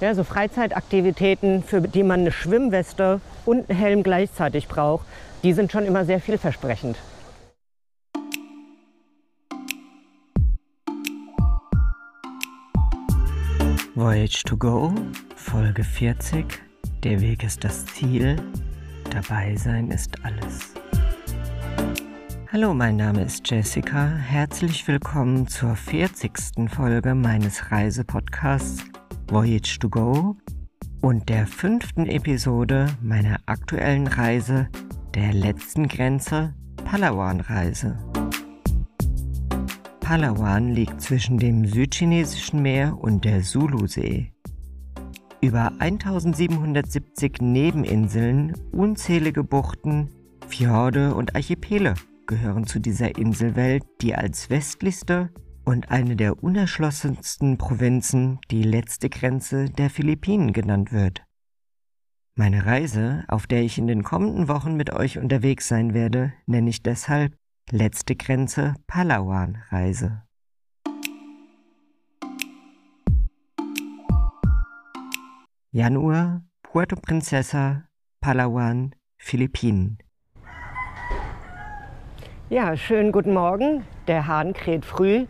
Ja, so Freizeitaktivitäten, für die man eine Schwimmweste und einen Helm gleichzeitig braucht, die sind schon immer sehr vielversprechend. Voyage to Go, Folge 40. Der Weg ist das Ziel. Dabei sein ist alles. Hallo, mein Name ist Jessica. Herzlich willkommen zur 40. Folge meines Reisepodcasts Voyage to Go und der fünften Episode meiner aktuellen Reise der letzten Grenze Palawan-Reise. Palawan liegt zwischen dem südchinesischen Meer und der Sulusee. Über 1770 Nebeninseln, unzählige Buchten, Fjorde und Archipele gehören zu dieser Inselwelt, die als westlichste und eine der unerschlossensten Provinzen die letzte Grenze der Philippinen genannt wird. Meine Reise, auf der ich in den kommenden Wochen mit euch unterwegs sein werde, nenne ich deshalb Letzte Grenze Palawan Reise. Januar Puerto Princesa, Palawan, Philippinen. Ja, schönen guten Morgen. Der Hahn kräht früh.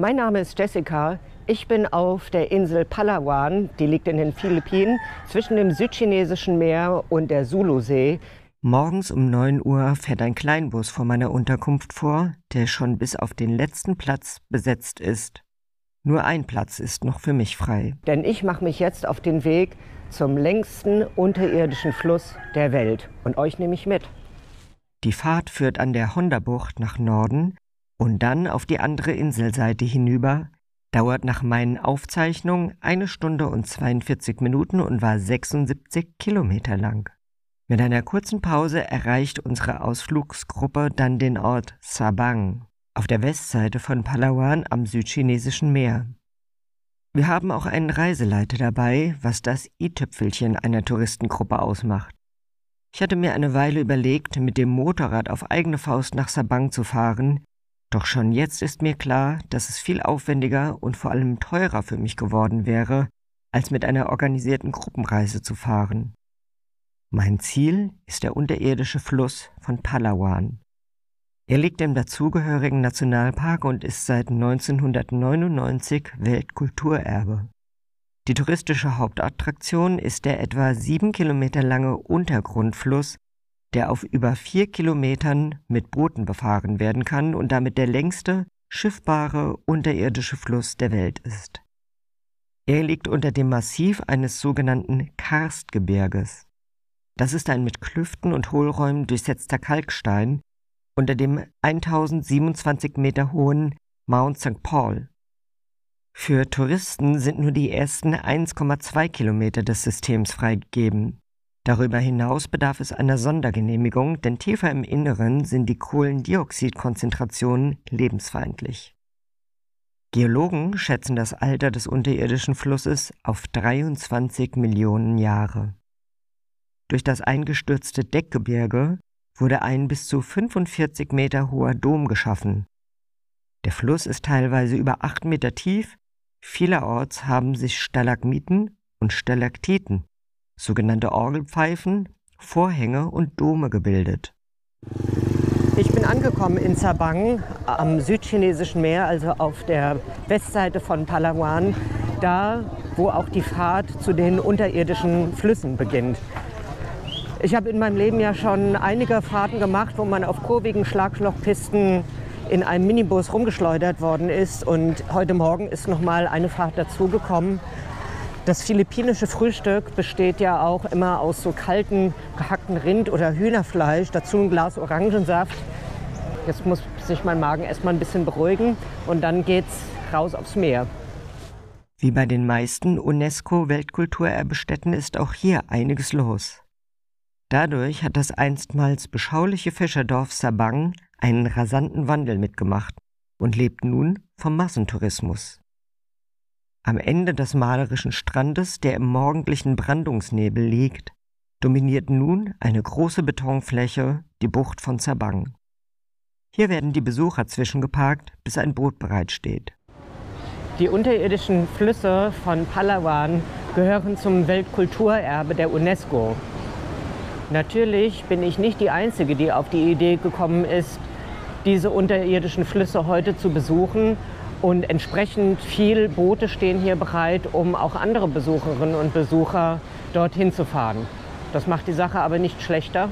Mein Name ist Jessica. Ich bin auf der Insel Palawan, die liegt in den Philippinen, zwischen dem südchinesischen Meer und der Sulusee. Morgens um 9 Uhr fährt ein Kleinbus vor meiner Unterkunft vor, der schon bis auf den letzten Platz besetzt ist. Nur ein Platz ist noch für mich frei. Denn ich mache mich jetzt auf den Weg zum längsten unterirdischen Fluss der Welt. Und euch nehme ich mit. Die Fahrt führt an der Honda-Bucht nach Norden und dann auf die andere Inselseite hinüber, dauert nach meinen Aufzeichnungen eine Stunde und 42 Minuten und war 76 Kilometer lang. Mit einer kurzen Pause erreicht unsere Ausflugsgruppe dann den Ort Sabang auf der Westseite von Palawan am südchinesischen Meer. Wir haben auch einen Reiseleiter dabei, was das i-Tüpfelchen einer Touristengruppe ausmacht. Ich hatte mir eine Weile überlegt, mit dem Motorrad auf eigene Faust nach Sabang zu fahren, doch schon jetzt ist mir klar, dass es viel aufwendiger und vor allem teurer für mich geworden wäre, als mit einer organisierten Gruppenreise zu fahren. Mein Ziel ist der unterirdische Fluss von Palawan. Er liegt im dazugehörigen Nationalpark und ist seit 1999 Weltkulturerbe. Die touristische Hauptattraktion ist der etwa sieben Kilometer lange Untergrundfluss, der auf über vier Kilometern mit Booten befahren werden kann und damit der längste schiffbare unterirdische Fluss der Welt ist. Er liegt unter dem Massiv eines sogenannten Karstgebirges. Das ist ein mit Klüften und Hohlräumen durchsetzter Kalkstein unter dem 1027 Meter hohen Mount St. Paul. Für Touristen sind nur die ersten 1,2 Kilometer des Systems freigegeben. Darüber hinaus bedarf es einer Sondergenehmigung, denn tiefer im Inneren sind die Kohlendioxidkonzentrationen lebensfeindlich. Geologen schätzen das Alter des unterirdischen Flusses auf 23 Millionen Jahre. Durch das eingestürzte Deckgebirge wurde ein bis zu 45 Meter hoher Dom geschaffen. Der Fluss ist teilweise über acht Meter tief, vielerorts haben sich Stalagmiten und Stalaktiten, sogenannte Orgelpfeifen, Vorhänge und Dome gebildet. Ich bin angekommen in Sabang am südchinesischen Meer, also auf der Westseite von Palawan, da wo auch die Fahrt zu den unterirdischen Flüssen beginnt. Ich habe in meinem Leben ja schon einige Fahrten gemacht, wo man auf kurvigen Schlaglochpisten in einem Minibus rumgeschleudert worden ist. Und heute Morgen ist noch mal eine Fahrt dazugekommen. Das philippinische Frühstück besteht ja auch immer aus so kalten gehackten Rind- oder Hühnerfleisch, dazu ein Glas Orangensaft. Jetzt muss sich mein Magen erstmal ein bisschen beruhigen und dann geht's raus aufs Meer. Wie bei den meisten UNESCO-Weltkulturerbestätten ist auch hier einiges los. Dadurch hat das einstmals beschauliche Fischerdorf Sabang einen rasanten Wandel mitgemacht und lebt nun vom Massentourismus. Am Ende des malerischen Strandes, der im morgendlichen Brandungsnebel liegt, dominiert nun eine große Betonfläche die Bucht von Sabang. Hier werden die Besucher zwischengeparkt, bis ein Boot bereitsteht. Die unterirdischen Flüsse von Palawan gehören zum Weltkulturerbe der UNESCO. Natürlich bin ich nicht die Einzige, die auf die Idee gekommen ist, diese unterirdischen Flüsse heute zu besuchen. Und entsprechend viele Boote stehen hier bereit, um auch andere Besucherinnen und Besucher dorthin zu fahren. Das macht die Sache aber nicht schlechter.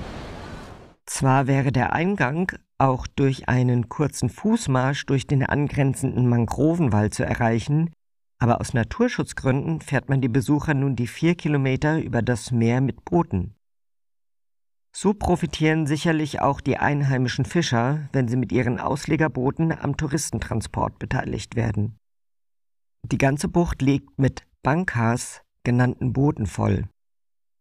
Zwar wäre der Eingang auch durch einen kurzen Fußmarsch durch den angrenzenden Mangrovenwald zu erreichen, aber aus Naturschutzgründen fährt man die Besucher nun die vier Kilometer über das Meer mit Booten. So profitieren sicherlich auch die einheimischen Fischer, wenn sie mit ihren Auslegerbooten am Touristentransport beteiligt werden. Die ganze Bucht liegt mit Bankas genannten Booten voll.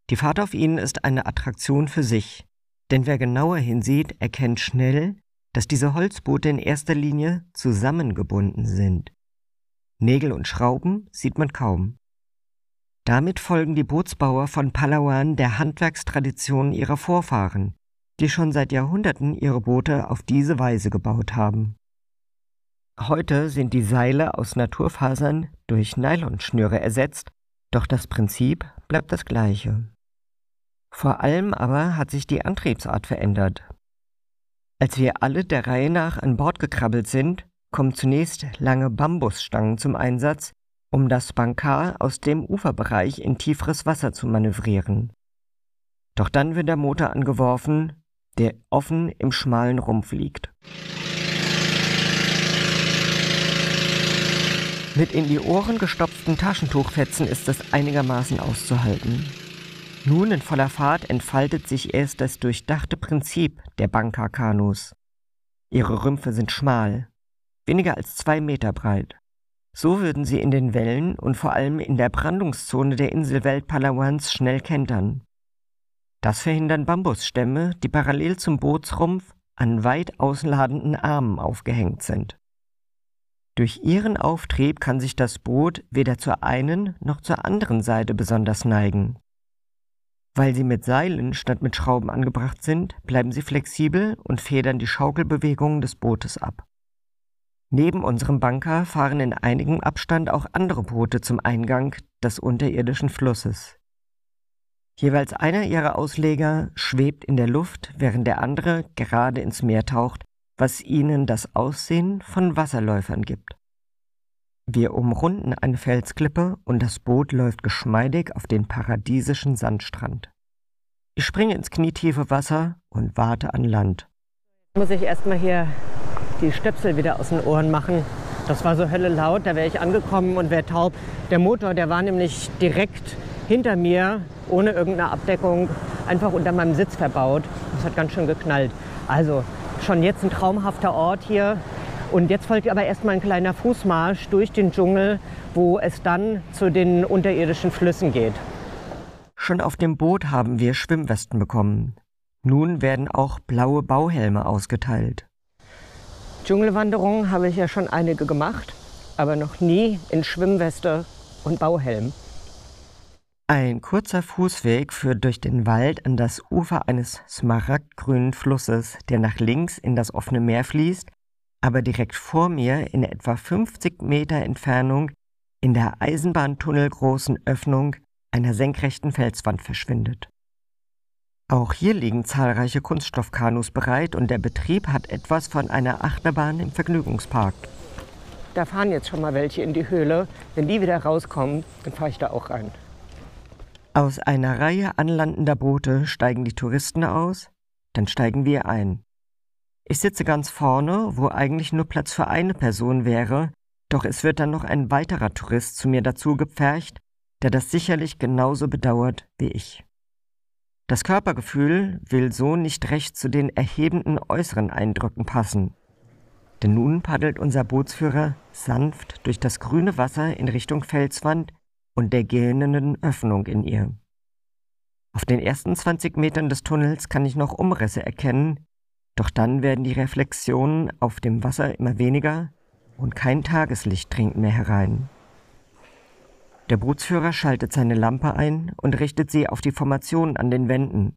Die Fahrt auf ihnen ist eine Attraktion für sich, denn wer genauer hinsieht, erkennt schnell, dass diese Holzboote in erster Linie zusammengebunden sind. Nägel und Schrauben sieht man kaum. Damit folgen die Bootsbauer von Palawan der Handwerkstradition ihrer Vorfahren, die schon seit Jahrhunderten ihre Boote auf diese Weise gebaut haben. Heute sind die Seile aus Naturfasern durch Nylonschnüre ersetzt, doch das Prinzip bleibt das gleiche. Vor allem aber hat sich die Antriebsart verändert. Als wir alle der Reihe nach an Bord gekrabbelt sind, kommen zunächst lange Bambusstangen zum Einsatz, um das Bankar aus dem Uferbereich in tieferes Wasser zu manövrieren. Doch dann wird der Motor angeworfen, der offen im schmalen Rumpf liegt. Mit in die Ohren gestopften Taschentuchfetzen ist es einigermaßen auszuhalten. Nun in voller Fahrt entfaltet sich erst das durchdachte Prinzip der Banka-Kanus. Ihre Rümpfe sind schmal, weniger als zwei Meter breit. So würden sie in den Wellen und vor allem in der Brandungszone der Inselwelt Palawans schnell kentern. Das verhindern Bambusstämme, die parallel zum Bootsrumpf an weit ausladenden Armen aufgehängt sind. Durch ihren Auftrieb kann sich das Boot weder zur einen noch zur anderen Seite besonders neigen. Weil sie mit Seilen statt mit Schrauben angebracht sind, bleiben sie flexibel und federn die Schaukelbewegungen des Bootes ab. Neben unserem Banker fahren in einigem Abstand auch andere Boote zum Eingang des unterirdischen Flusses. Jeweils einer ihrer Ausleger schwebt in der Luft, während der andere gerade ins Meer taucht, was ihnen das Aussehen von Wasserläufern gibt. Wir umrunden eine Felsklippe und das Boot läuft geschmeidig auf den paradiesischen Sandstrand. Ich springe ins knietiefe Wasser und warte an Land. Muss ich erstmal hier die Stöpsel wieder aus den Ohren machen. Das war so Hölle laut, da wäre ich angekommen und wäre taub. Der Motor, der war nämlich direkt hinter mir, ohne irgendeine Abdeckung, einfach unter meinem Sitz verbaut. Das hat ganz schön geknallt. Also schon jetzt ein traumhafter Ort hier. Und jetzt folgt aber erstmal ein kleiner Fußmarsch durch den Dschungel, wo es dann zu den unterirdischen Flüssen geht. Schon auf dem Boot haben wir Schwimmwesten bekommen. Nun werden auch blaue Bauhelme ausgeteilt. Dschungelwanderungen habe ich ja schon einige gemacht, aber noch nie in Schwimmweste und Bauhelm. Ein kurzer Fußweg führt durch den Wald an das Ufer eines smaragdgrünen Flusses, der nach links in das offene Meer fließt, aber direkt vor mir in etwa 50 Meter Entfernung in der eisenbahntunnelgroßen Öffnung einer senkrechten Felswand verschwindet. Auch hier liegen zahlreiche Kunststoffkanus bereit und der Betrieb hat etwas von einer Achterbahn im Vergnügungspark. Da fahren jetzt schon mal welche in die Höhle. Wenn die wieder rauskommen, dann fahre ich da auch rein. Aus einer Reihe anlandender Boote steigen die Touristen aus, dann steigen wir ein. Ich sitze ganz vorne, wo eigentlich nur Platz für eine Person wäre, doch es wird dann noch ein weiterer Tourist zu mir dazu gepfercht, der das sicherlich genauso bedauert wie ich. Das Körpergefühl will so nicht recht zu den erhebenden äußeren Eindrücken passen. Denn nun paddelt unser Bootsführer sanft durch das grüne Wasser in Richtung Felswand und der gähnenden Öffnung in ihr. Auf den ersten 20 Metern des Tunnels kann ich noch Umrisse erkennen, doch dann werden die Reflexionen auf dem Wasser immer weniger und kein Tageslicht dringt mehr herein. Der Bootsführer schaltet seine Lampe ein und richtet sie auf die Formation an den Wänden.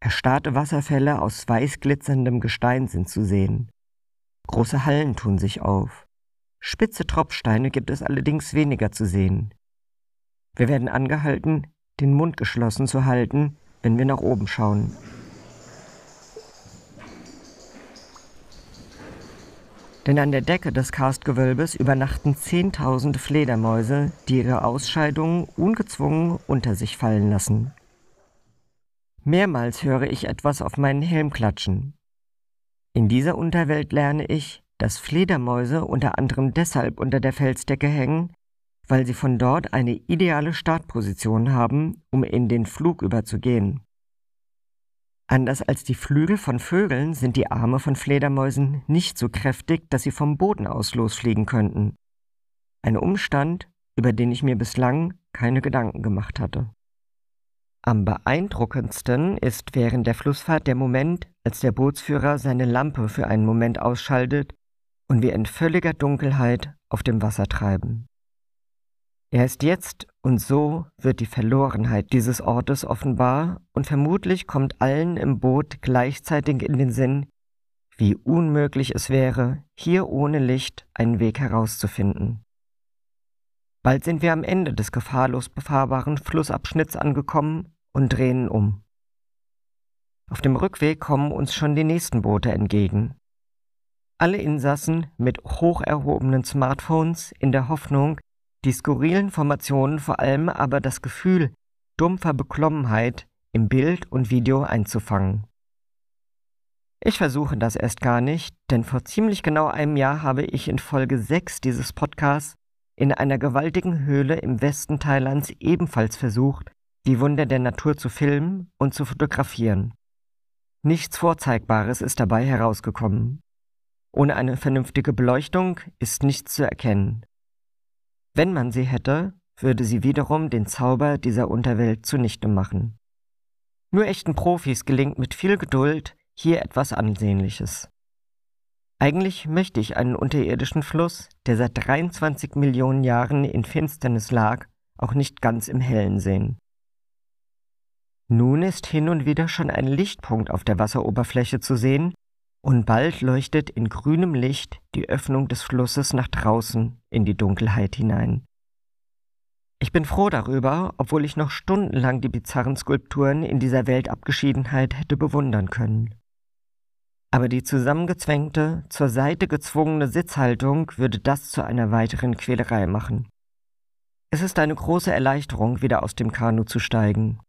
Erstarrte Wasserfälle aus weiß glitzerndem Gestein sind zu sehen. Große Hallen tun sich auf. Spitze Tropfsteine gibt es allerdings weniger zu sehen. Wir werden angehalten, den Mund geschlossen zu halten, wenn wir nach oben schauen. Denn an der Decke des Karstgewölbes übernachten Zehntausende Fledermäuse, die ihre Ausscheidungen ungezwungen unter sich fallen lassen. Mehrmals höre ich etwas auf meinen Helm klatschen. In dieser Unterwelt lerne ich, dass Fledermäuse unter anderem deshalb unter der Felsdecke hängen, weil sie von dort eine ideale Startposition haben, um in den Flug überzugehen. Anders als die Flügel von Vögeln sind die Arme von Fledermäusen nicht so kräftig, dass sie vom Boden aus losfliegen könnten. Ein Umstand, über den ich mir bislang keine Gedanken gemacht hatte. Am beeindruckendsten ist während der Flussfahrt der Moment, als der Bootsführer seine Lampe für einen Moment ausschaltet und wir in völliger Dunkelheit auf dem Wasser treiben. Er ist jetzt und so wird die Verlorenheit dieses Ortes offenbar und vermutlich kommt allen im Boot gleichzeitig in den Sinn, wie unmöglich es wäre, hier ohne Licht einen Weg herauszufinden. Bald sind wir am Ende des gefahrlos befahrbaren Flussabschnitts angekommen und drehen um. Auf dem Rückweg kommen uns schon die nächsten Boote entgegen. Alle Insassen mit hoch erhobenen Smartphones in der Hoffnung, die skurrilen Formationen vor allem aber das Gefühl dumpfer Beklommenheit im Bild und Video einzufangen. Ich versuche das erst gar nicht, denn vor ziemlich genau einem Jahr habe ich in Folge 6 dieses Podcasts in einer gewaltigen Höhle im Westen Thailands ebenfalls versucht, die Wunder der Natur zu filmen und zu fotografieren. Nichts Vorzeigbares ist dabei herausgekommen. Ohne eine vernünftige Beleuchtung ist nichts zu erkennen. Wenn man sie hätte, würde sie wiederum den Zauber dieser Unterwelt zunichte machen. Nur echten Profis gelingt mit viel Geduld hier etwas Ansehnliches. Eigentlich möchte ich einen unterirdischen Fluss, der seit 23 Millionen Jahren in Finsternis lag, auch nicht ganz im Hellen sehen. Nun ist hin und wieder schon ein Lichtpunkt auf der Wasseroberfläche zu sehen, und bald leuchtet in grünem Licht die Öffnung des Flusses nach draußen in die Dunkelheit hinein. Ich bin froh darüber, obwohl ich noch stundenlang die bizarren Skulpturen in dieser Weltabgeschiedenheit hätte bewundern können. Aber die zusammengezwängte, zur Seite gezwungene Sitzhaltung würde das zu einer weiteren Quälerei machen. Es ist eine große Erleichterung, wieder aus dem Kanu zu steigen.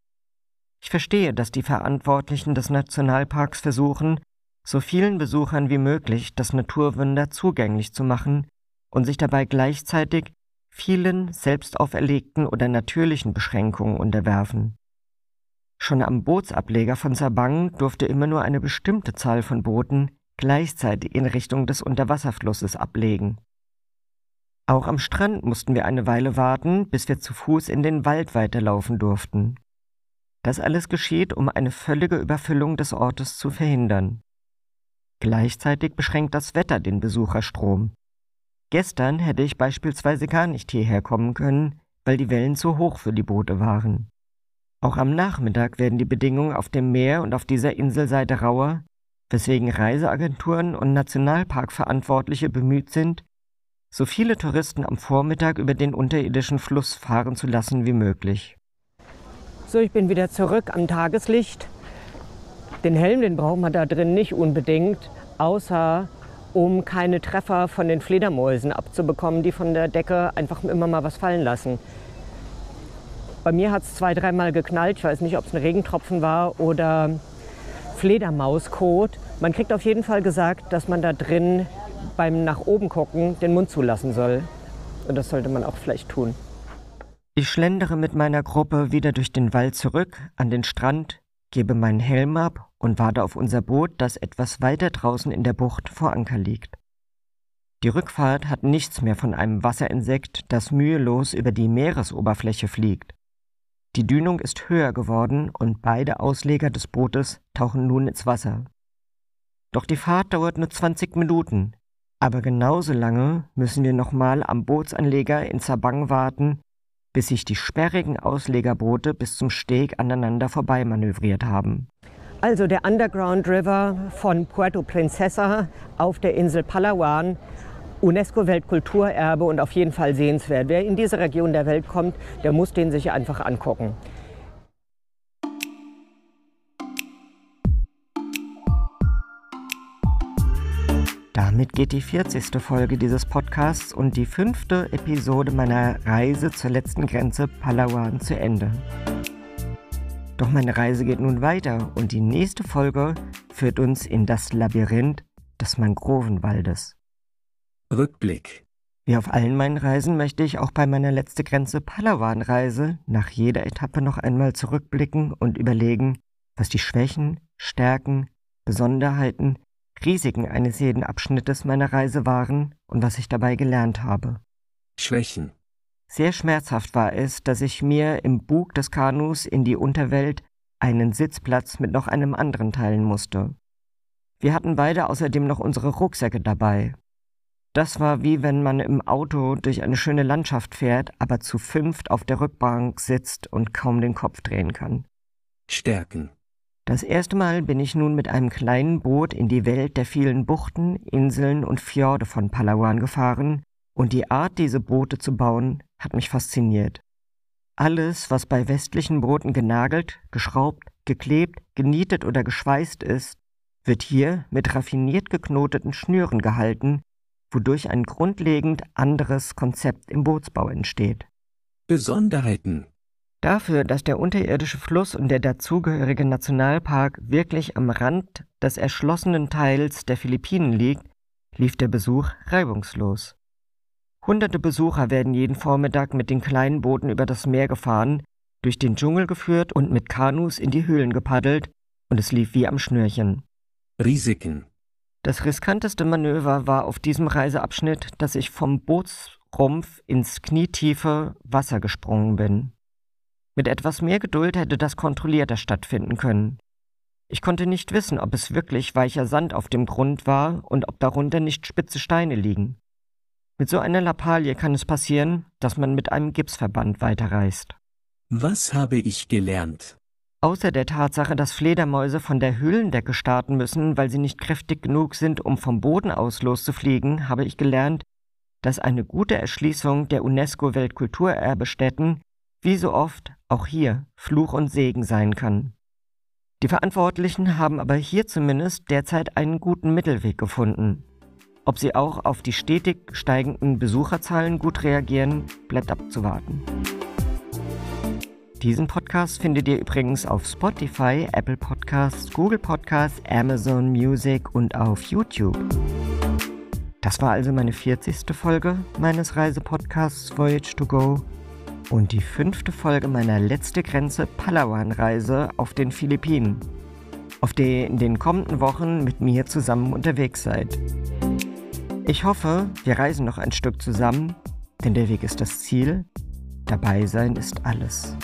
Ich verstehe, dass die Verantwortlichen des Nationalparks versuchen, so vielen Besuchern wie möglich das Naturwunder zugänglich zu machen und sich dabei gleichzeitig vielen selbst auferlegten oder natürlichen Beschränkungen unterwerfen. Schon am Bootsableger von Sabang durfte immer nur eine bestimmte Zahl von Booten gleichzeitig in Richtung des Unterwasserflusses ablegen. Auch am Strand mussten wir eine Weile warten, bis wir zu Fuß in den Wald weiterlaufen durften. Das alles geschieht, um eine völlige Überfüllung des Ortes zu verhindern. Gleichzeitig beschränkt das Wetter den Besucherstrom. Gestern hätte ich beispielsweise gar nicht hierher kommen können, weil die Wellen zu hoch für die Boote waren. Auch am Nachmittag werden die Bedingungen auf dem Meer und auf dieser Inselseite rauer, weswegen Reiseagenturen und Nationalparkverantwortliche bemüht sind, so viele Touristen am Vormittag über den unterirdischen Fluss fahren zu lassen wie möglich. So, ich bin wieder zurück am Tageslicht den Helm, den braucht man da drin nicht unbedingt, außer um keine Treffer von den Fledermäusen abzubekommen, die von der Decke einfach immer mal was fallen lassen. Bei mir hat es zwei, dreimal geknallt. Ich weiß nicht, ob es ein Regentropfen war oder Fledermauskot. Man kriegt auf jeden Fall gesagt, dass man da drin beim nach oben gucken den Mund zulassen soll. Und das sollte man auch vielleicht tun. Ich schlendere mit meiner Gruppe wieder durch den Wald zurück an den Strand, gebe meinen Helm ab und warte auf unser Boot, das etwas weiter draußen in der Bucht vor Anker liegt. Die Rückfahrt hat nichts mehr von einem Wasserinsekt, das mühelos über die Meeresoberfläche fliegt. Die Dünung ist höher geworden und beide Ausleger des Bootes tauchen nun ins Wasser. Doch die Fahrt dauert nur 20 Minuten, aber genauso lange müssen wir nochmal am Bootsanleger in Zabang warten, bis sich die sperrigen Auslegerboote bis zum Steg aneinander vorbeimanövriert haben. Also der Underground River von Puerto Princesa auf der Insel Palawan UNESCO-Weltkulturerbe und auf jeden Fall sehenswert. Wer in diese Region der Welt kommt, der muss den sich einfach angucken. Damit geht die 40. Folge dieses Podcasts und die fünfte Episode meiner Reise zur letzten Grenze Palawan zu Ende. Doch meine Reise geht nun weiter und die nächste Folge führt uns in das Labyrinth des Mangrovenwaldes. Rückblick. Wie auf allen meinen Reisen möchte ich auch bei meiner letzte Grenze Palawan-Reise nach jeder Etappe noch einmal zurückblicken und überlegen, was die Schwächen, Stärken, Besonderheiten, Risiken eines jeden Abschnittes meiner Reise waren und was ich dabei gelernt habe. Schwächen. Sehr schmerzhaft war es, dass ich mir im Bug des Kanus in die Unterwelt einen Sitzplatz mit noch einem anderen teilen musste. Wir hatten beide außerdem noch unsere Rucksäcke dabei. Das war wie wenn man im Auto durch eine schöne Landschaft fährt, aber zu fünft auf der Rückbank sitzt und kaum den Kopf drehen kann. Stärken. Das erste Mal bin ich nun mit einem kleinen Boot in die Welt der vielen Buchten, Inseln und Fjorde von Palawan gefahren und die Art, diese Boote zu bauen, hat mich fasziniert. Alles, was bei westlichen Booten genagelt, geschraubt, geklebt, genietet oder geschweißt ist, wird hier mit raffiniert geknoteten Schnüren gehalten, wodurch ein grundlegend anderes Konzept im Bootsbau entsteht. Besonderheiten. Dafür, dass der unterirdische Fluss und der dazugehörige Nationalpark wirklich am Rand des erschlossenen Teils der Philippinen liegt, lief der Besuch reibungslos. Hunderte Besucher werden jeden Vormittag mit den kleinen Booten über das Meer gefahren, durch den Dschungel geführt und mit Kanus in die Höhlen gepaddelt, und es lief wie am Schnürchen. Risiken. Das riskanteste Manöver war auf diesem Reiseabschnitt, dass ich vom Bootsrumpf ins knietiefe Wasser gesprungen bin. Mit etwas mehr Geduld hätte das kontrollierter stattfinden können. Ich konnte nicht wissen, ob es wirklich weicher Sand auf dem Grund war und ob darunter nicht spitze Steine liegen. Mit so einer Lappalie kann es passieren, dass man mit einem Gipsverband weiterreist. Was habe ich gelernt? Außer der Tatsache, dass Fledermäuse von der Höhlendecke starten müssen, weil sie nicht kräftig genug sind, um vom Boden aus loszufliegen, habe ich gelernt, dass eine gute Erschließung der UNESCO-Weltkulturerbestätten wie so oft auch hier Fluch und Segen sein kann. Die Verantwortlichen haben aber hier zumindest derzeit einen guten Mittelweg gefunden. Ob sie auch auf die stetig steigenden Besucherzahlen gut reagieren, bleibt abzuwarten. Diesen Podcast findet ihr übrigens auf Spotify, Apple Podcasts, Google Podcasts, Amazon Music und auf YouTube. Das war also meine 40. Folge meines Reisepodcasts Voyage to Go und die fünfte Folge meiner letzte Grenze Palawan-Reise auf den Philippinen, auf der ihr in den kommenden Wochen mit mir zusammen unterwegs seid. Ich hoffe, wir reisen noch ein Stück zusammen, denn der Weg ist das Ziel, dabei sein ist alles.